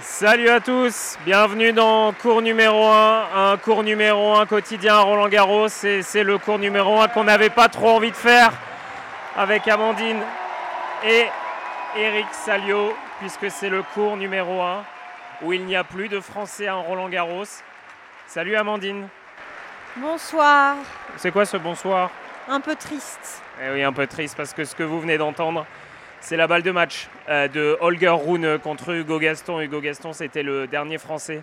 Salut à tous, bienvenue dans cours numéro 1, un cours numéro 1 quotidien à Roland Garros. C'est le cours numéro 1 qu'on n'avait pas trop envie de faire avec Amandine et Eric Salio, puisque c'est le cours numéro 1 où il n'y a plus de Français à Roland Garros. Salut Amandine. Bonsoir. C'est quoi ce bonsoir? Un peu triste. Eh oui, un peu triste parce que ce que vous venez d'entendre, c'est la balle de match euh, de Holger Rune contre Hugo Gaston. Hugo Gaston, c'était le dernier Français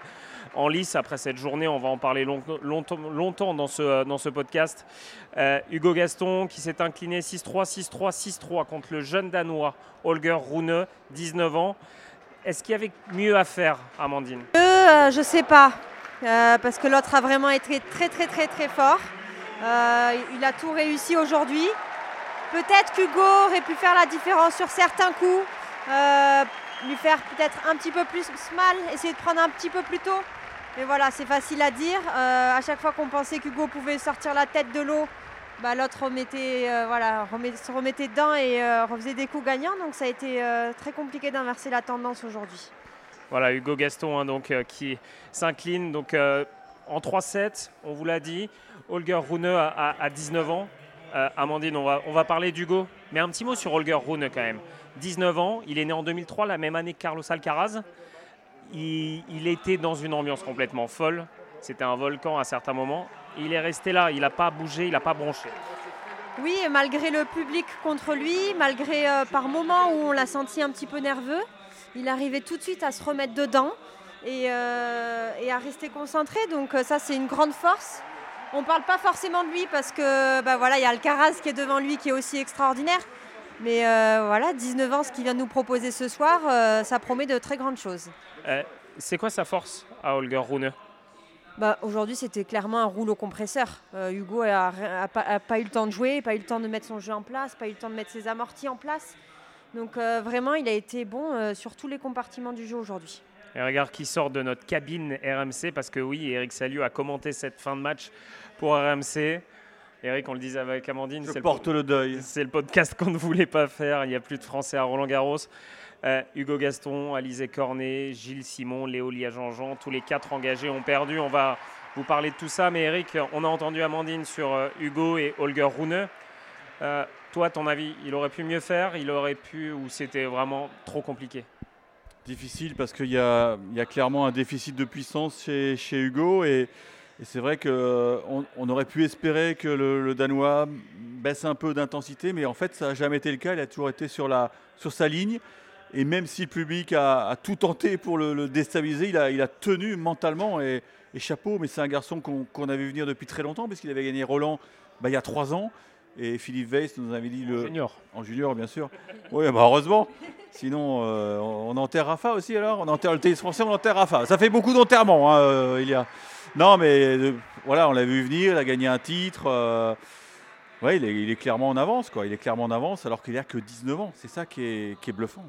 en lice après cette journée. On va en parler longtemps, dans, ce, dans ce podcast. Euh, Hugo Gaston qui s'est incliné 6-3, 6-3, 6-3 contre le jeune Danois Holger Rune, 19 ans. Est-ce qu'il y avait mieux à faire, Amandine? Euh, Je ne sais pas, parce que l'autre a vraiment été très très très très fort. il a tout réussi aujourd'hui. Peut-être qu'Hugo aurait pu faire la différence sur certains coups, euh, lui faire peut-être un petit peu plus mal, essayer de prendre un petit peu plus tôt. Mais voilà, c'est facile à dire. Euh, à chaque fois qu'on pensait qu'Hugo pouvait sortir la tête de l'eau, bah, l'autre remettait, euh, voilà, se remettait dedans et refaisait des coups gagnants. Donc ça a été très compliqué d'inverser la tendance aujourd'hui. Voilà, Hugo Gaston hein, donc, qui s'incline donc, en 3-7, on vous l'a dit. Holger Rune a 19 ans, euh, Amandine, on va, on va parler d'Hugo, mais un petit mot sur Holger Rune quand même. 19 ans, il est né en 2003, la même année que Carlos Alcaraz. Il, était dans une ambiance complètement folle. C'était un volcan à certains moments. Il est resté là, il n'a pas bougé, il n'a pas bronché. Oui, malgré le public contre lui, malgré euh, par moments où on l'a senti un petit peu nerveux, il arrivait tout de suite à se remettre dedans et, euh, et à rester concentré. Donc ça, c'est une grande force. On ne parle pas forcément de lui parce que bah voilà, il y a Alcaraz qui est devant lui qui est aussi extraordinaire. Mais euh, voilà, 19 ans, ce qu'il vient de nous proposer ce soir, euh, ça promet de très grandes choses. Euh, c'est quoi sa force à Holger Rune? Bah, Aujourd'hui, c'était clairement un rouleau compresseur. Hugo n'a pas, eu le temps de jouer, pas eu le temps de mettre son jeu en place, pas eu le temps de mettre ses amortis en place. Donc vraiment, il a été bon sur tous les compartiments du jeu aujourd'hui. Et regarde qui sort de notre cabine RMC, parce que oui, Eric Saliou a commenté cette fin de match pour RMC. Eric, on le disait avec Amandine, c'est porte le, deuil. C'est le podcast qu'on ne voulait pas faire. Il n'y a plus de Français à Roland Garros. Euh, Hugo Gaston, Alizé Cornet, Gilles Simon, Léo Lia-Jean-Jean, tous les quatre engagés ont perdu. On va vous parler de tout ça. Mais Eric, on a entendu Amandine sur euh, Hugo et Holger Rune. Euh, toi, ton avis, il aurait pu mieux faire? Il aurait pu ou c'était vraiment trop compliqué? Difficile parce qu'il y, a, clairement un déficit de puissance chez, Hugo et, c'est vrai qu'on on aurait pu espérer que le, Danois baisse un peu d'intensité, mais en fait ça n'a jamais été le cas. Il a toujours été sur, sa ligne. Et même si le public a, tout tenté pour le, déstabiliser, il a, tenu mentalement et, chapeau. Mais c'est un garçon qu'on avait vu venir depuis très longtemps, parce qu'il avait gagné Roland bah, il y a trois ans. Et Philippe Weiss nous avait dit le. En junior. En junior, bien sûr. Oui, bah heureusement. Sinon, euh, on enterre Rafa aussi alors? On enterre le tennis français, on enterre Rafa. Ça fait beaucoup d'enterrements, hein, euh, il y a. Non, mais euh, voilà, on l'a vu venir, il a gagné un titre. ouais, il est, clairement en avance, quoi. Il est clairement en avance alors qu'il n'a que 19 ans. C'est ça qui est, qui est bluffant.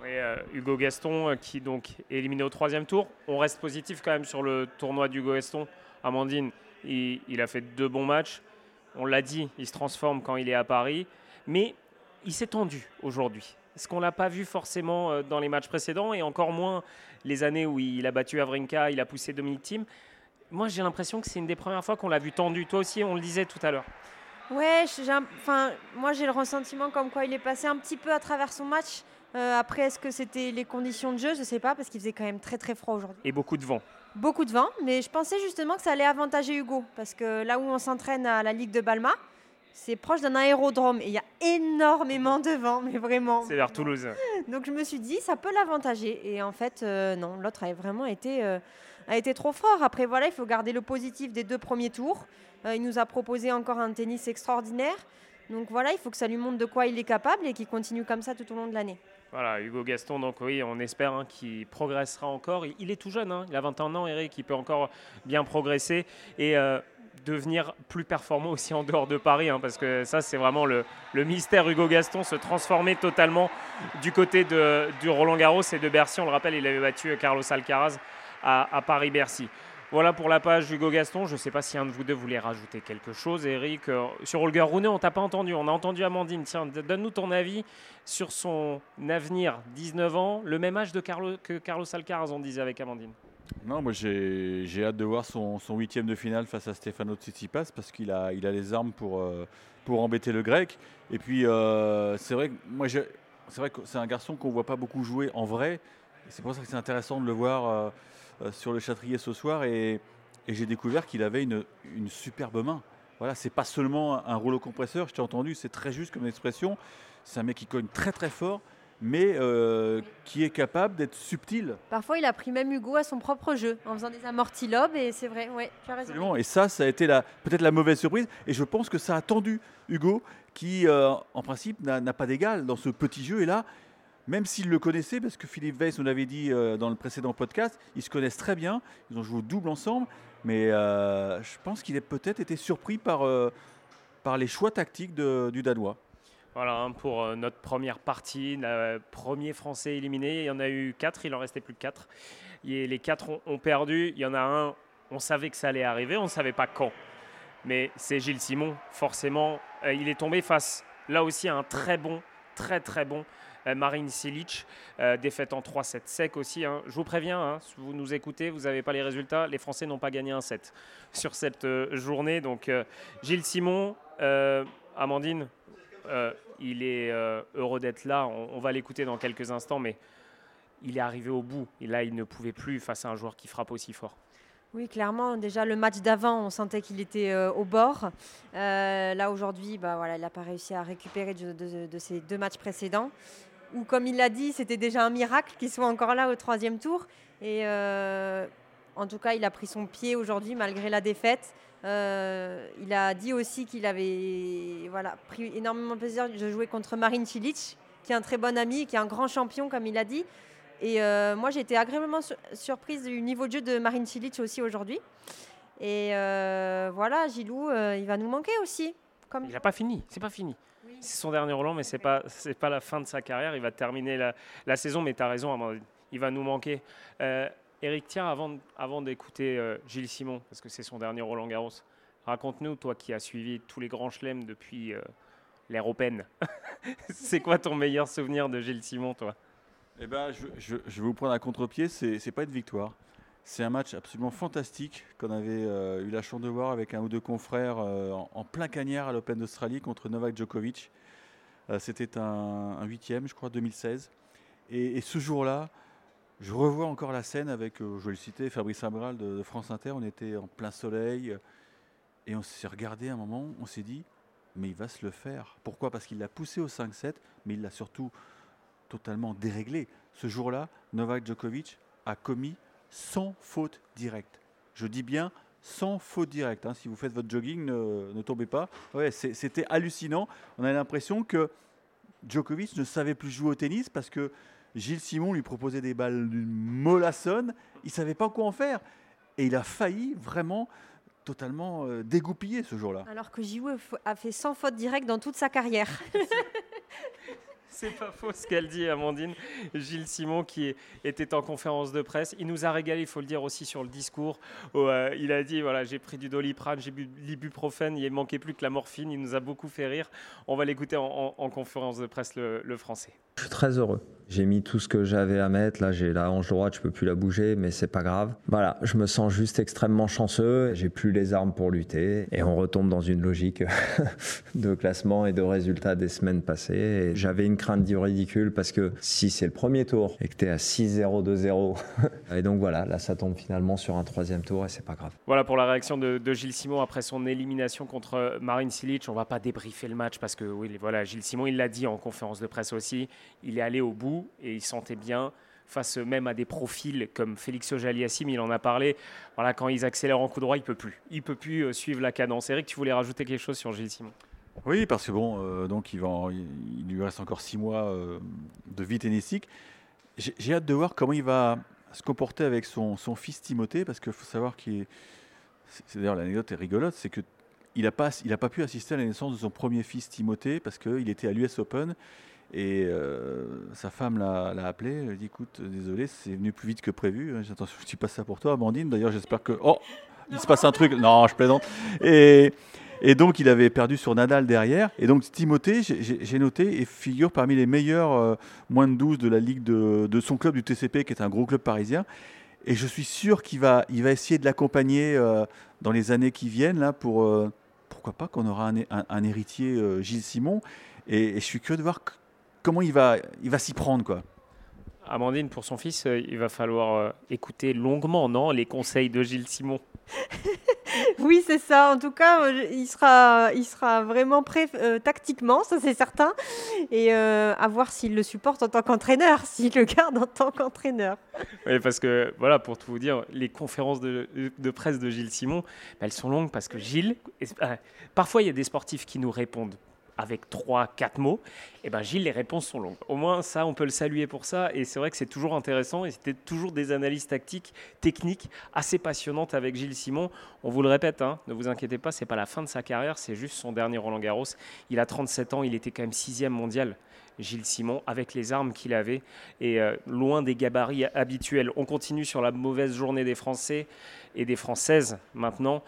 Oui, Hugo Gaston qui donc est éliminé au troisième tour. On reste positif quand même sur le tournoi d'Hugo Gaston. Amandine, il a fait deux bons matchs on l'a dit, il se transforme quand il est à Paris, mais il s'est tendu aujourd'hui. Ce qu'on n'a pas vu forcément euh, dans les matchs précédents et encore moins les années où il a battu Avrinka, il a poussé Dominic Thiem. Moi, j'ai l'impression que c'est une des premières fois qu'on l'a vu tendu. Toi aussi, on le disait tout à l'heure. Ouais, enfin, moi j'ai le ressentiment comme quoi il est passé un petit peu à travers son match. Euh, après, est-ce que c'était les conditions de jeu? Je ne sais pas, parce qu'il faisait quand même très très froid aujourd'hui. Et beaucoup de vent beaucoup de vent, mais je pensais justement que ça allait avantager Hugo, parce que là où on s'entraîne à la Ligue de Balma, c'est proche d'un aérodrome et il y a énormément de vent, mais vraiment. C'est vers Toulouse. Donc je me suis dit, ça peut l'avantager. Et en fait, euh, non, l'autre a vraiment été, euh, a été trop fort. Après, voilà, il faut garder le positif des deux premiers tours. Euh, il nous a proposé encore un tennis extraordinaire. Donc voilà, il faut que ça lui montre de quoi il est capable et qu'il continue comme ça tout au long de l'année. Voilà, Hugo Gaston, donc oui, on espère hein, qu'il progressera encore. Il est tout jeune, hein, il a 21 ans, Eric, il peut encore bien progresser et euh, devenir plus performant aussi en dehors de Paris, hein, parce que ça, c'est vraiment le, mystère Hugo Gaston, se transformer totalement du côté du Roland Garros et de Bercy. On le rappelle, il avait battu Carlos Alcaraz à, Paris-Bercy. Voilà pour la page Hugo Gaston. Je ne sais pas si un de vous deux voulait rajouter quelque chose. Eric, euh, sur Holger Rune, on t'a pas entendu. On a entendu Amandine. Tiens, donne-nous ton avis sur son avenir. 19 ans, le même âge de que Carlos Alcaraz, on disait avec Amandine. Non, moi j'ai hâte de voir son, huitième de finale face à Stefano Tsitsipas parce qu'il a, il a les armes pour, euh, pour embêter le grec. Et puis euh, c'est vrai que moi c'est vrai c'est un garçon qu'on voit pas beaucoup jouer en vrai. C'est pour ça que c'est intéressant de le voir sur le Châtrier ce soir et, j'ai découvert qu'il avait une, superbe main. Voilà, c'est pas seulement un rouleau compresseur, je t'ai entendu, c'est très juste comme expression. C'est un mec qui cogne très très fort, mais euh, qui est capable d'être subtil. Parfois, il a pris même Hugo à son propre jeu en faisant des amortis lobes, et c'est vrai, ouais, tu as raison. Et ça, ça a été peut-être la mauvaise surprise, et je pense que ça a tendu Hugo, qui euh, en principe n'a pas d'égal dans ce petit jeu, et là, même s'ils le connaissaient, parce que Philippe Weiss, on l'avait dit euh, dans le précédent podcast, ils se connaissent très bien, ils ont joué au double ensemble, mais euh, je pense qu'il a peut-être été surpris par, euh, par les choix tactiques du Danois. Voilà, hein, pour notre première partie, le premier Français éliminé, il y en a eu quatre, il en restait plus que quatre. Et les quatre ont, perdu, il y en a un, on savait que ça allait arriver, on ne savait pas quand. Mais c'est Gilles Simon, forcément, il est tombé face, là aussi, à un très bon, très très bon Marine Silic, euh, défaite en 3-7 sec aussi. Hein. Je vous préviens, hein, si vous nous écoutez, vous n'avez pas les résultats. Les Français n'ont pas gagné un set sur cette euh, journée. Donc Gilles Simon, Amandine, il est heureux d'être là. On, va l'écouter dans quelques instants, mais il est arrivé au bout. Et là, il ne pouvait plus face à un joueur qui frappe aussi fort. Oui, clairement. Déjà, le match d'avant, on sentait qu'il était au bord. là, aujourd'hui, bah, voilà, il n'a pas réussi à récupérer de, de, ses deux matchs précédents ou comme il l'a dit, c'était déjà un miracle qu'il soit encore là au troisième tour. Et euh, en tout cas, il a pris son pied aujourd'hui malgré la défaite. Euh, il a dit aussi qu'il avait voilà, pris énormément de plaisir de jouer contre Marine Cilic, qui est un très bon ami, qui est un grand champion, comme il a dit. Et euh, moi, j'ai été agréablement surprise du niveau de jeu de Marine Cilic aussi aujourd'hui. Et voilà, Gilou, il va nous manquer aussi. Comme... Il n'a pas fini, c'est pas fini. C'est son dernier Roland, mais ce n'est pas, pas la fin de sa carrière. Il va terminer la, saison, mais tu as raison, il va nous manquer. Euh, Eric, tiens, avant, avant d'écouter euh, Gilles Simon, parce que c'est son dernier Roland Garros, raconte-nous, toi qui as suivi tous les grands chelems depuis euh, l'ère Open, c'est quoi ton meilleur souvenir de Gilles Simon, toi? Eh ben, je, vais vous prendre à contre-pied, c'est, n'est pas une victoire. C'est un match absolument fantastique qu'on avait euh, eu la chance de voir avec un ou deux confrères euh, en, plein cagnard à l'Open d'Australie contre Novak Djokovic. Euh, c'était un, huitième, je crois, 2016. Et, ce jour-là, je revois encore la scène avec, je vais le citer, Fabrice Abral de, France Inter. On était en plein soleil et on s'est regardé un moment, on s'est dit, mais il va se le faire. Pourquoi? Parce qu'il l'a poussé au 5-7, mais il l'a surtout totalement déréglé. Ce jour-là, Novak Djokovic a commis sans faute directe. Je dis bien sans faute directe. Hein. Si vous faites votre jogging, ne, tombez pas. Ouais, C'était hallucinant. On a l'impression que Djokovic ne savait plus jouer au tennis parce que Gilles Simon lui proposait des balles d'une mollassonne. Il ne savait pas quoi en faire. Et il a failli vraiment totalement euh, dégoupiller ce jour-là. Alors que Gilles a fait sans faute directe dans toute sa carrière. C'est pas faux ce qu'elle dit, Amandine. Gilles Simon, qui était en conférence de presse, il nous a régalé, il faut le dire aussi sur le discours. Euh, il a dit voilà, j'ai pris du doliprane, j'ai bu l'ibuprofène, il manquait plus que la morphine. Il nous a beaucoup fait rire. On va l'écouter en, conférence de presse, le français. Je suis très heureux. J'ai mis tout ce que j'avais à mettre. Là, j'ai la hanche droite, je peux plus la bouger, mais c'est pas grave. Voilà, je me sens juste extrêmement chanceux. J'ai plus les armes pour lutter et on retombe dans une logique de classement et de résultats des semaines passées. J'avais une crainte du ridicule parce que si c'est le premier tour et que tu es à 6-0, 2-0, et donc voilà, là ça tombe finalement sur un troisième tour et c'est pas grave. Voilà pour la réaction de, Gilles Simon après son élimination contre Marine Silic. On va pas débriefer le match parce que oui, voilà, Gilles Simon, il l'a dit en conférence de presse aussi il est allé au bout et il sentait bien face même à des profils comme Félix Ojaliassim, il en a parlé. Voilà, quand ils accélèrent en coup droit, il peut plus. Il peut plus euh, suivre la cadence. Eric, tu voulais rajouter quelque chose sur Gilles Simon? Oui, parce que bon, euh, donc il, lui reste encore six mois euh, de vie tennistique. J'ai hâte de voir comment il va se comporter avec son, fils Timothée, parce qu'il faut savoir qu'il c'est d'ailleurs l'anecdote est rigolote, c'est que il n'a pas, il a pas pu assister à la naissance de son premier fils Timothée parce qu'il était à l'US Open Et sa femme l'a appelé, elle dit écoute, désolé, c'est venu plus vite que prévu. Attention, je dis pas ça pour toi, Amandine. D'ailleurs, j'espère que. Oh il se passe un truc. Non, je plaisante. Et, donc, il avait perdu sur Nadal derrière. Et donc, Timothée, j'ai noté, et figure parmi les meilleurs euh, moins de 12 de la ligue de, son club du TCP, qui est un gros club parisien. Et je suis sûr qu'il va, il va essayer de l'accompagner euh, dans les années qui viennent, là, pour, euh, pourquoi pas qu'on aura un, un, héritier Gilles Simon. Et, et, je suis curieux de voir comment il va, il va s'y prendre, quoi. Amandine, pour son fils, il va falloir écouter longuement, non, les conseils de Gilles Simon? oui, c'est ça. En tout cas, euh, il sera, il sera vraiment prêt euh, tactiquement, ça c'est certain. Et euh, à voir s'il le supporte en tant qu'entraîneur, s'il le garde en tant qu'entraîneur. Oui, parce que, voilà, pour tout vous dire, les conférences de, presse de Gilles Simon, bah, elles sont longues parce que Gilles, parfois il y a des sportifs qui nous répondent avec trois, quatre mots, et eh ben Gilles, les réponses sont longues. Au moins, ça, on peut le saluer pour ça. Et c'est vrai que c'est toujours intéressant. Et c'était toujours des analyses tactiques, techniques, assez passionnantes avec Gilles Simon. On vous le répète, hein, ne vous inquiétez pas, c'est pas la fin de sa carrière, c'est juste son dernier Roland Garros. Il a 37 ans, il était quand même sixième mondial. Gilles Simon, avec les armes qu'il avait et euh, loin des gabarits habituels. On continue sur la mauvaise journée des Français et des Françaises maintenant.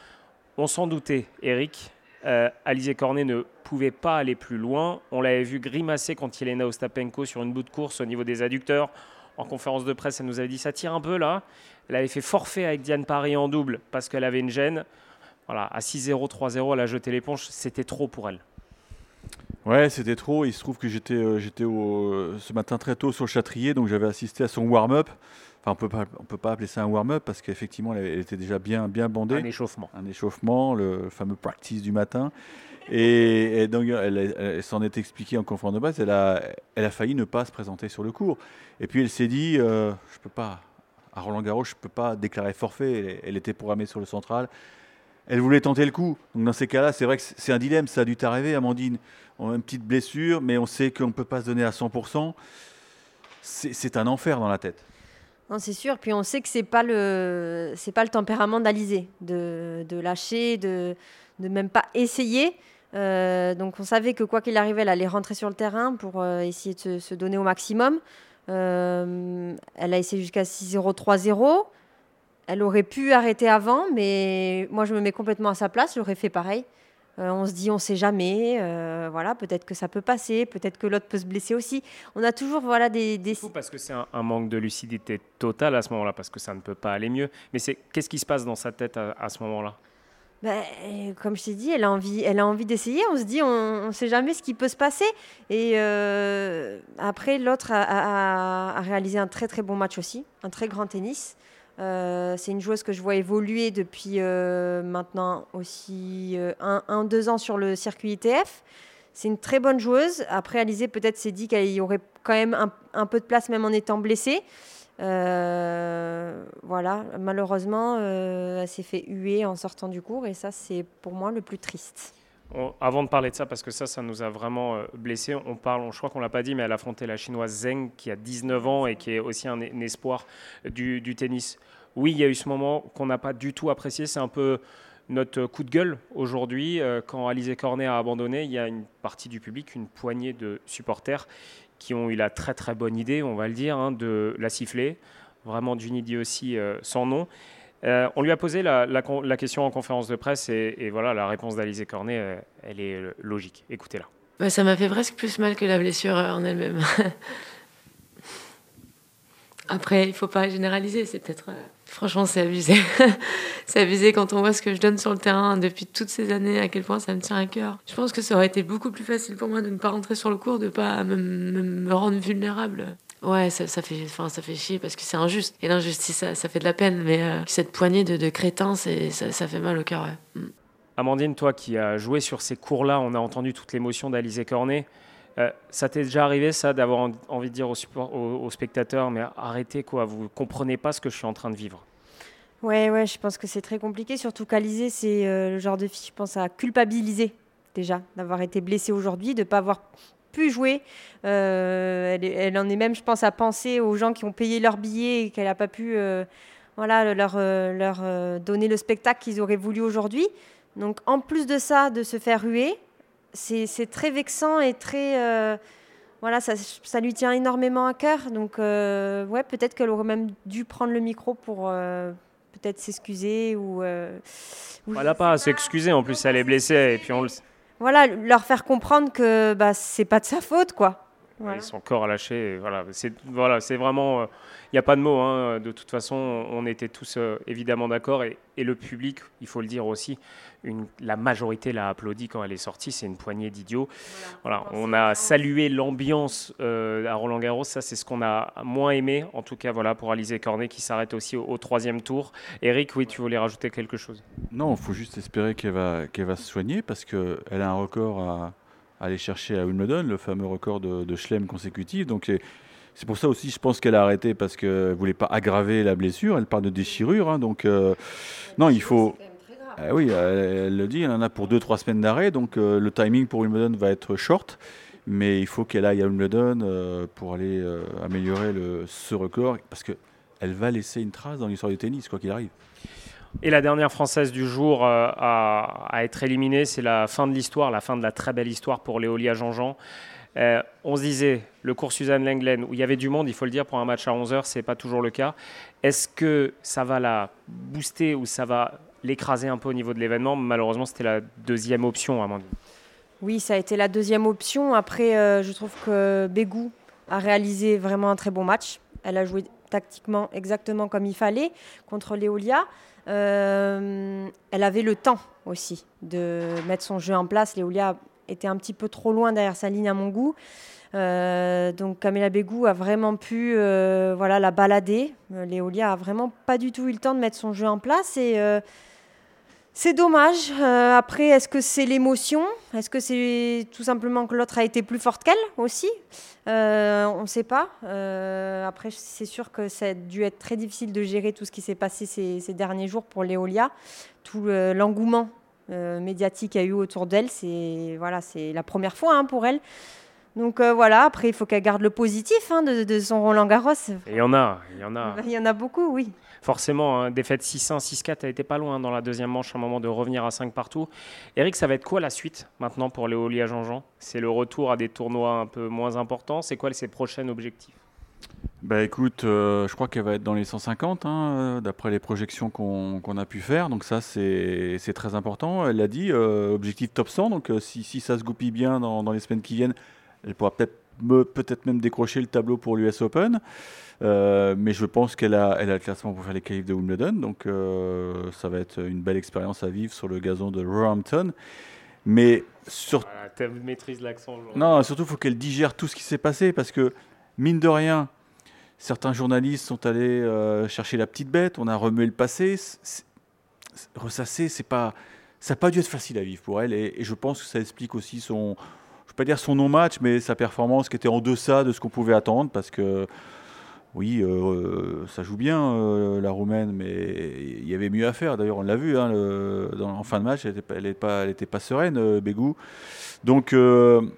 On s'en doutait, Eric, euh, Alizé Cornet ne pouvait pas aller plus loin. On l'avait vu grimacer est né Ostapenko sur une bout de course au niveau des adducteurs. En conférence de presse, elle nous avait dit ça tire un peu là. Elle avait fait forfait avec Diane Paris en double parce qu'elle avait une gêne. Voilà, à 6-0, 3-0, elle a jeté l'éponge. C'était trop pour elle. Ouais, c'était trop. Il se trouve que j'étais euh, j'étais ce matin très tôt sur le Châtrier, donc j'avais assisté à son warm-up on ne peut pas appeler ça un warm-up parce qu'effectivement, elle, était déjà bien, bien bandée. Un échauffement. Un échauffement, le fameux practice du matin. Et, donc, elle, s'en est expliquée en conférence de base. Elle a, elle a failli ne pas se présenter sur le cours. Et puis, elle s'est dit euh, je peux pas, à Roland Garros, je ne peux pas déclarer forfait. Elle, était programmée sur le central. Elle voulait tenter le coup. Donc, dans ces cas-là, c'est vrai que c'est un dilemme. Ça a dû t'arriver, Amandine. On a une petite blessure, mais on sait qu'on ne peut pas se donner à 100%. C'est un enfer dans la tête c'est sûr. Puis on sait que c'est pas pas le tempérament d'Alizé de, de, lâcher, de de même pas essayer. Euh, donc on savait que quoi qu'il arrivait, elle allait rentrer sur le terrain pour euh, essayer de se, donner au maximum. Euh, elle a essayé jusqu'à 6-0, 3-0. Elle aurait pu arrêter avant, mais moi je me mets complètement à sa place, j'aurais fait pareil. Euh, on se dit, on ne sait jamais. Euh, voilà, peut-être que ça peut passer, peut-être que l'autre peut se blesser aussi. On a toujours voilà des. des... parce que c'est un, manque de lucidité totale à ce moment-là, parce que ça ne peut pas aller mieux. Mais c'est qu'est-ce qui se passe dans sa tête à, ce moment-là? Ben, comme je t'ai dit, elle a envie, elle a envie d'essayer. On se dit, on ne sait jamais ce qui peut se passer. Et euh, après, l'autre a, réalisé un très très bon match aussi, un très grand tennis. Euh, c'est une joueuse que je vois évoluer depuis euh, maintenant aussi euh, un, deux ans sur le circuit ITF. C'est une très bonne joueuse. Après, Alizé peut-être s'est dit qu'il y aurait quand même un, peu de place, même en étant blessée. voilà, malheureusement, elle s'est fait huer en sortant du cours et ça, c'est pour moi le plus triste. Avant de parler de ça, parce que ça, ça nous a vraiment blessés, on parle, je crois qu'on l'a pas dit, mais elle a affronté la chinoise Zheng qui a 19 ans et qui est aussi un, espoir du, du tennis oui, il y a eu ce moment qu'on n'a pas du tout apprécié. C'est un peu notre coup de gueule aujourd'hui. Euh, quand Alizé Cornet a abandonné, il y a une partie du public, une poignée de supporters qui ont eu la très très bonne idée, on va le dire, hein, de la siffler. Vraiment d'une idée aussi euh, sans nom. Euh, on lui a posé la, question en conférence de presse et, voilà, la réponse d'Alizé Cornet, elle est logique. Écoutez-la. Ça m'a fait presque plus mal que la blessure en elle-même. Après, il faut pas généraliser, c'est peut-être Franchement, c'est abusé. c'est abusé quand on voit ce que je donne sur le terrain depuis toutes ces années, à quel point ça me tient à cœur. Je pense que ça aurait été beaucoup plus facile pour moi de ne pas rentrer sur le cours, de ne pas me, rendre vulnérable. Ouais, ça, ça, fait, enfin, ça fait chier parce que c'est injuste. Et l'injustice, ça, ça, fait de la peine. Mais euh, cette poignée de, de crétins, ça, ça fait mal au cœur. Ouais. Mm. Amandine, toi qui as joué sur ces cours-là, on a entendu toute l'émotion d'Alizé Cornet. Euh, ça t'est déjà arrivé, ça, d'avoir envie de dire aux, spectateurs, mais arrêtez, quoi, vous comprenez pas ce que je suis en train de vivre Ouais, ouais, je pense que c'est très compliqué, surtout qu'Alizé, c'est euh, le genre de fille, je pense, à culpabiliser déjà, d'avoir été blessée aujourd'hui, de ne pas avoir pu jouer. Euh, elle, en est même, je pense, à penser aux gens qui ont payé leur billet et qu'elle n'a pas pu voilà, leur, leur donner le spectacle qu'ils auraient voulu aujourd'hui. Donc, en plus de ça, de se faire ruer, c'est très vexant et très. Euh, voilà, ça, ça, lui tient énormément à cœur. Donc, ouais, peut-être qu'elle aurait même dû prendre le micro pour peut-être s'excuser ou. ou elle n'a pas à s'excuser. En plus, elle est blessée et puis on le. Voilà, leur faire comprendre que bah, c'est pas de sa faute, quoi. Voilà. Son corps a lâché. Voilà, c'est voilà, vraiment il n'y a pas de mots. Hein. De toute façon, on était tous euh, évidemment d'accord. Et, le public, il faut le dire aussi, une, la majorité l'a applaudi quand elle est sortie. C'est une poignée d'idiots. Voilà. on a salué l'ambiance euh, à Roland Garros. Ça, c'est ce qu'on a moins aimé. En tout cas, voilà, pour Alizé Cornet qui s'arrête aussi au, troisième tour. Eric, oui, tu voulais rajouter quelque chose? Non, il faut juste espérer qu'elle va, qu'elle va se soigner parce qu'elle a un record à aller chercher à Wimbledon, le fameux record de, de Schlem consécutif. Donc c'est pour ça aussi, je pense qu'elle a arrêté parce qu'elle ne voulait pas aggraver la blessure. Elle parle de déchirure. Hein, donc, euh, non, il faut. Ah oui, elle, le dit, elle en a pour 2-3 semaines d'arrêt. Donc, euh, le timing pour Wimbledon va être short. Mais il faut qu'elle aille à Wimbledon euh, pour aller améliorer le, ce record. Parce qu'elle va laisser une trace dans l'histoire du tennis, quoi qu'il arrive. Et la dernière française du jour à, à, être éliminée, c'est la fin de l'histoire, la fin de la très belle histoire pour Léolia Jean-Jean. Euh, on se disait, le cours Suzanne Lenglen, où il y avait du monde, il faut le dire, pour un match à 11h, ce n'est pas toujours le cas. Est-ce que ça va la booster ou ça va l'écraser un peu au niveau de l'événement? Malheureusement, c'était la deuxième option, Amandine. Oui, ça a été la deuxième option. Après, euh, je trouve que Bégou a réalisé vraiment un très bon match. Elle a joué tactiquement exactement comme il fallait contre Léolia. Euh, elle avait le temps aussi de mettre son jeu en place. Léolia était un petit peu trop loin derrière sa ligne à mon goût. Euh, donc Camilla Bégou a vraiment pu euh, voilà, la balader. Léolia a vraiment pas du tout eu le temps de mettre son jeu en place et c'est dommage. après, est-ce que c'est l'émotion? Est-ce que c'est tout simplement que l'autre a été plus forte qu'elle aussi? On ne sait pas. après, c'est sûr que ça a dû être très difficile de gérer tout ce qui s'est passé ces, ces, derniers jours pour Léolia, tout l'engouement euh, médiatique a eu autour d'elle. C'est voilà, c'est la première fois hein, pour elle. Donc euh, voilà, après il faut qu'elle garde le positif hein, de, son Roland Garros. Il y en a, il y en a. Il y en a beaucoup, oui. Forcément, hein, défaite 6-1, 6-4, elle n'était pas loin dans la deuxième manche, à un moment de revenir à 5 partout. Eric, ça va être quoi la suite maintenant pour Léolia Jean-Jean? C'est le retour à des tournois un peu moins importants. C'est quoi ses prochains objectifs? Bah écoute, euh, je crois qu'elle va être dans les 150, hein, euh, d'après les projections qu'on a pu faire. Donc ça, c'est très important. Elle l'a dit, euh, objectif top 100. Donc si, si, ça se goupille bien dans, dans les semaines qui viennent, elle pourra peut-être peut-être même décrocher le tableau pour l'US Open. mais je pense qu'elle a, elle a le classement pour faire les qualifs de Wimbledon. Donc ça va être une belle expérience à vivre sur le gazon de Roehampton. Mais sur... tu maîtrises l'accent. Non, surtout, il faut qu'elle digère tout ce qui s'est passé parce que, mine de rien, Certains journalistes sont allés euh, chercher la petite bête, on a remué le passé. ressasser, c'est pas, ça n'a pas dû être facile à vivre pour elle. Et, je pense que ça explique aussi son, pas dire son non-match, mais sa performance qui était en deçà de ce qu'on pouvait attendre. Parce que, oui, euh, ça joue bien euh, la Roumaine, mais il y avait mieux à faire. D'ailleurs, on l'a vu hein, en fin de match, elle n'était pas, sereine, Bégou. Donc, il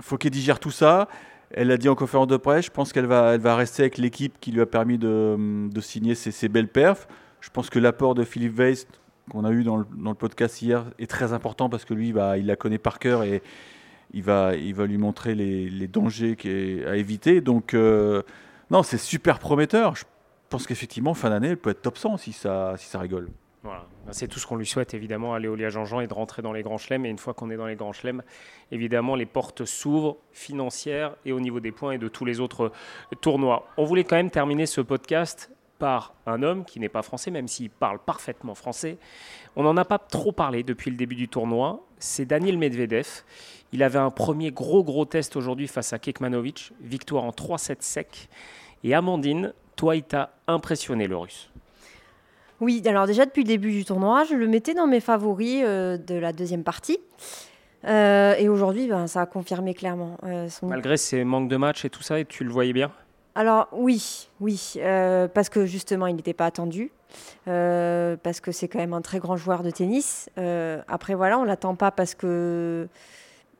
faut qu'elle digère tout ça. Elle l'a dit en conférence de presse, je pense qu'elle va, rester avec l'équipe qui lui a permis de, signer ses, belles perfs. Je pense que l'apport de Philippe Weiss, qu'on a eu dans le, dans le, podcast hier, est très important parce que lui, bah, il la connaît par cœur et il va, il va lui montrer les, dangers à éviter. Donc, euh, non, c'est super prometteur. Je pense qu'effectivement, fin d'année, elle peut être top 100 si ça, si ça rigole. Voilà. Ben, c'est tout ce qu'on lui souhaite évidemment à Léolia Jean-Jean et de rentrer dans les grands chelems. Et une fois qu'on est dans les grands chelems, évidemment, les portes s'ouvrent financières et au niveau des points et de tous les autres tournois. On voulait quand même terminer ce podcast par un homme qui n'est pas français, même s'il parle parfaitement français. On n'en a pas trop parlé depuis le début du tournoi. C'est Daniel Medvedev. Il avait un premier gros gros test aujourd'hui face à Kekmanovic. Victoire en 3-7 sec. Et Amandine, toi, il t'a impressionné le russe. Oui, alors déjà depuis le début du tournoi, je le mettais dans mes favoris euh, de la deuxième partie. Euh, et aujourd'hui, ben, ça a confirmé clairement. Euh, Malgré ses manques de match et tout ça, et tu le voyais bien? Alors oui, oui, parce que justement, il n'était pas attendu. parce que c'est quand même un très grand joueur de tennis. après, voilà, on l'attend pas parce que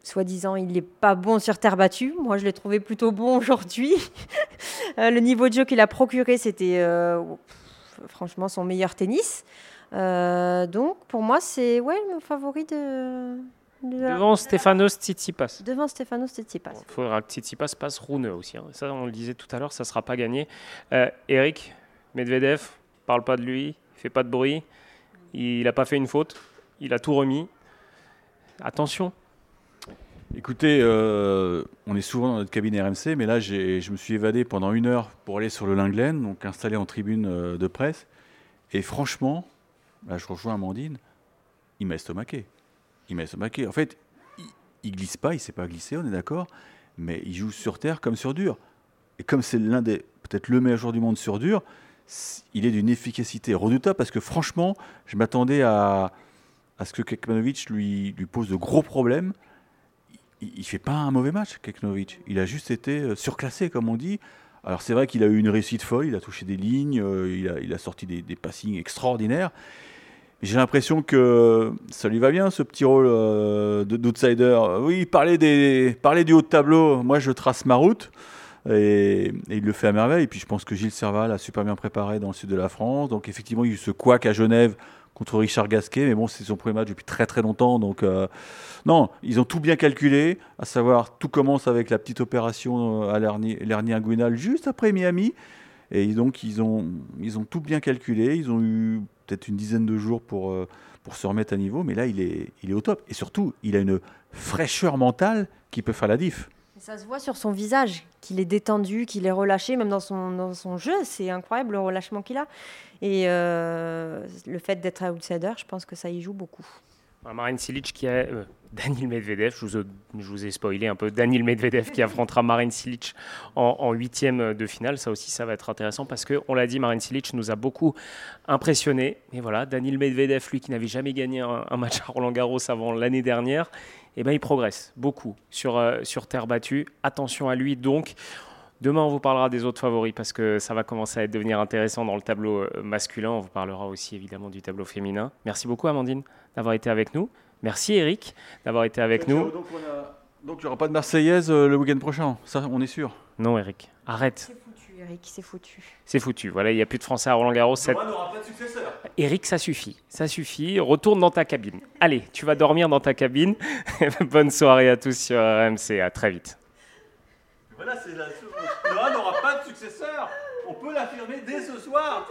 soi-disant, il n'est pas bon sur terre battue. Moi, je l'ai trouvé plutôt bon aujourd'hui. le niveau de jeu qu'il a procuré, c'était franchement son meilleur tennis. Euh, donc pour moi, c'est ouais, mon favori de, Devant Stefanos Tsitsipas. Devant Stefanos Tsitsipas. Il faudra que Tsitsipas passe Rune aussi. Hein. Ça, on le disait tout à l'heure, ça ne sera pas gagné. Euh, Eric, Medvedev, parle pas de lui, il fait pas de bruit. Il n'a pas fait une faute. Il a tout remis. Attention. Écoutez, euh, on est souvent dans notre cabine RMC, mais là, je me suis évadé pendant une heure pour aller sur le Linglen, donc installé en tribune euh, de presse. Et franchement, là, je rejoins Amandine, il m'a estomaqué. Il m'a estomaqué. En fait, il, il glisse pas, il ne sait pas glisser, on est d'accord, mais il joue sur terre comme sur dur. Et comme c'est l'un des, peut-être le meilleur joueur du monde sur dur, il est d'une efficacité redoutable parce que franchement, je m'attendais à, à ce que Kekmanovic lui, pose de gros problèmes. Il ne fait pas un mauvais match, Kekmanovic. Il a juste été euh, surclassé, comme on dit. Alors c'est vrai qu'il a eu une réussite folle, il a touché des lignes, euh, il, a, il, sorti des passings extraordinaires. J'ai l'impression que ça lui va bien ce petit rôle euh, d'outsider. Oui, parler, du haut de tableau, moi je trace ma route. Et, il le fait à merveille. Et puis je pense que Gilles Serval a super bien préparé dans le sud de la France. Donc effectivement, il y a couac à Genève contre Richard Gasquet. Mais bon, c'est son premier match depuis très très longtemps. Donc euh, non, ils ont tout bien calculé. À savoir, tout commence avec la petite opération à l'hernie inguinale juste après Miami. Et donc ils ont, ils ont tout bien calculé. Ils ont eu peut-être une dizaine de jours pour, euh, pour se remettre à niveau. Mais là, il est, il est au top. Et surtout, il a une fraîcheur mentale qui peut faire la diff. Ça se voit sur son visage, qu'il est détendu, qu'il est relâché, même dans son, dans son jeu. C'est incroyable le relâchement qu'il a. Et euh, le fait d'être outsider, je pense que ça y joue beaucoup. Marine Silic qui a euh, Daniel Medvedev, je vous, ai spoilé un peu, Daniel Medvedev qui affrontera Marine Silic en huitième de finale. Ça aussi, ça va être intéressant parce que, on l'a dit, Marine Silic nous a beaucoup impressionné. Et voilà, Daniel Medvedev, lui qui n'avait jamais gagné un, un, match à Roland Garros avant l'année dernière, eh ben, il progresse beaucoup sur, euh, sur terre battue. Attention à lui donc. Demain, on vous parlera des autres favoris parce que ça va commencer à devenir intéressant dans le tableau masculin. On vous parlera aussi évidemment du tableau féminin. Merci beaucoup, Amandine, d'avoir été avec nous. Merci, Eric, d'avoir été avec nous. Donc, il n'y aura pas de Marseillaise euh, le week-end prochain, ça, on est sûr Non, Eric, arrête. C'est foutu, Eric, c'est foutu. C'est foutu. Voilà, il n'y a plus de Français à Roland Garros. Cette... n'aura pas de successeur. Eric, ça suffit. Ça suffit. Retourne dans ta cabine. Allez, tu vas dormir dans ta cabine. Bonne soirée à tous sur RMC. À très vite. Voilà, c'est la... Noah n'aura pas de successeur. On peut l'affirmer dès ce soir.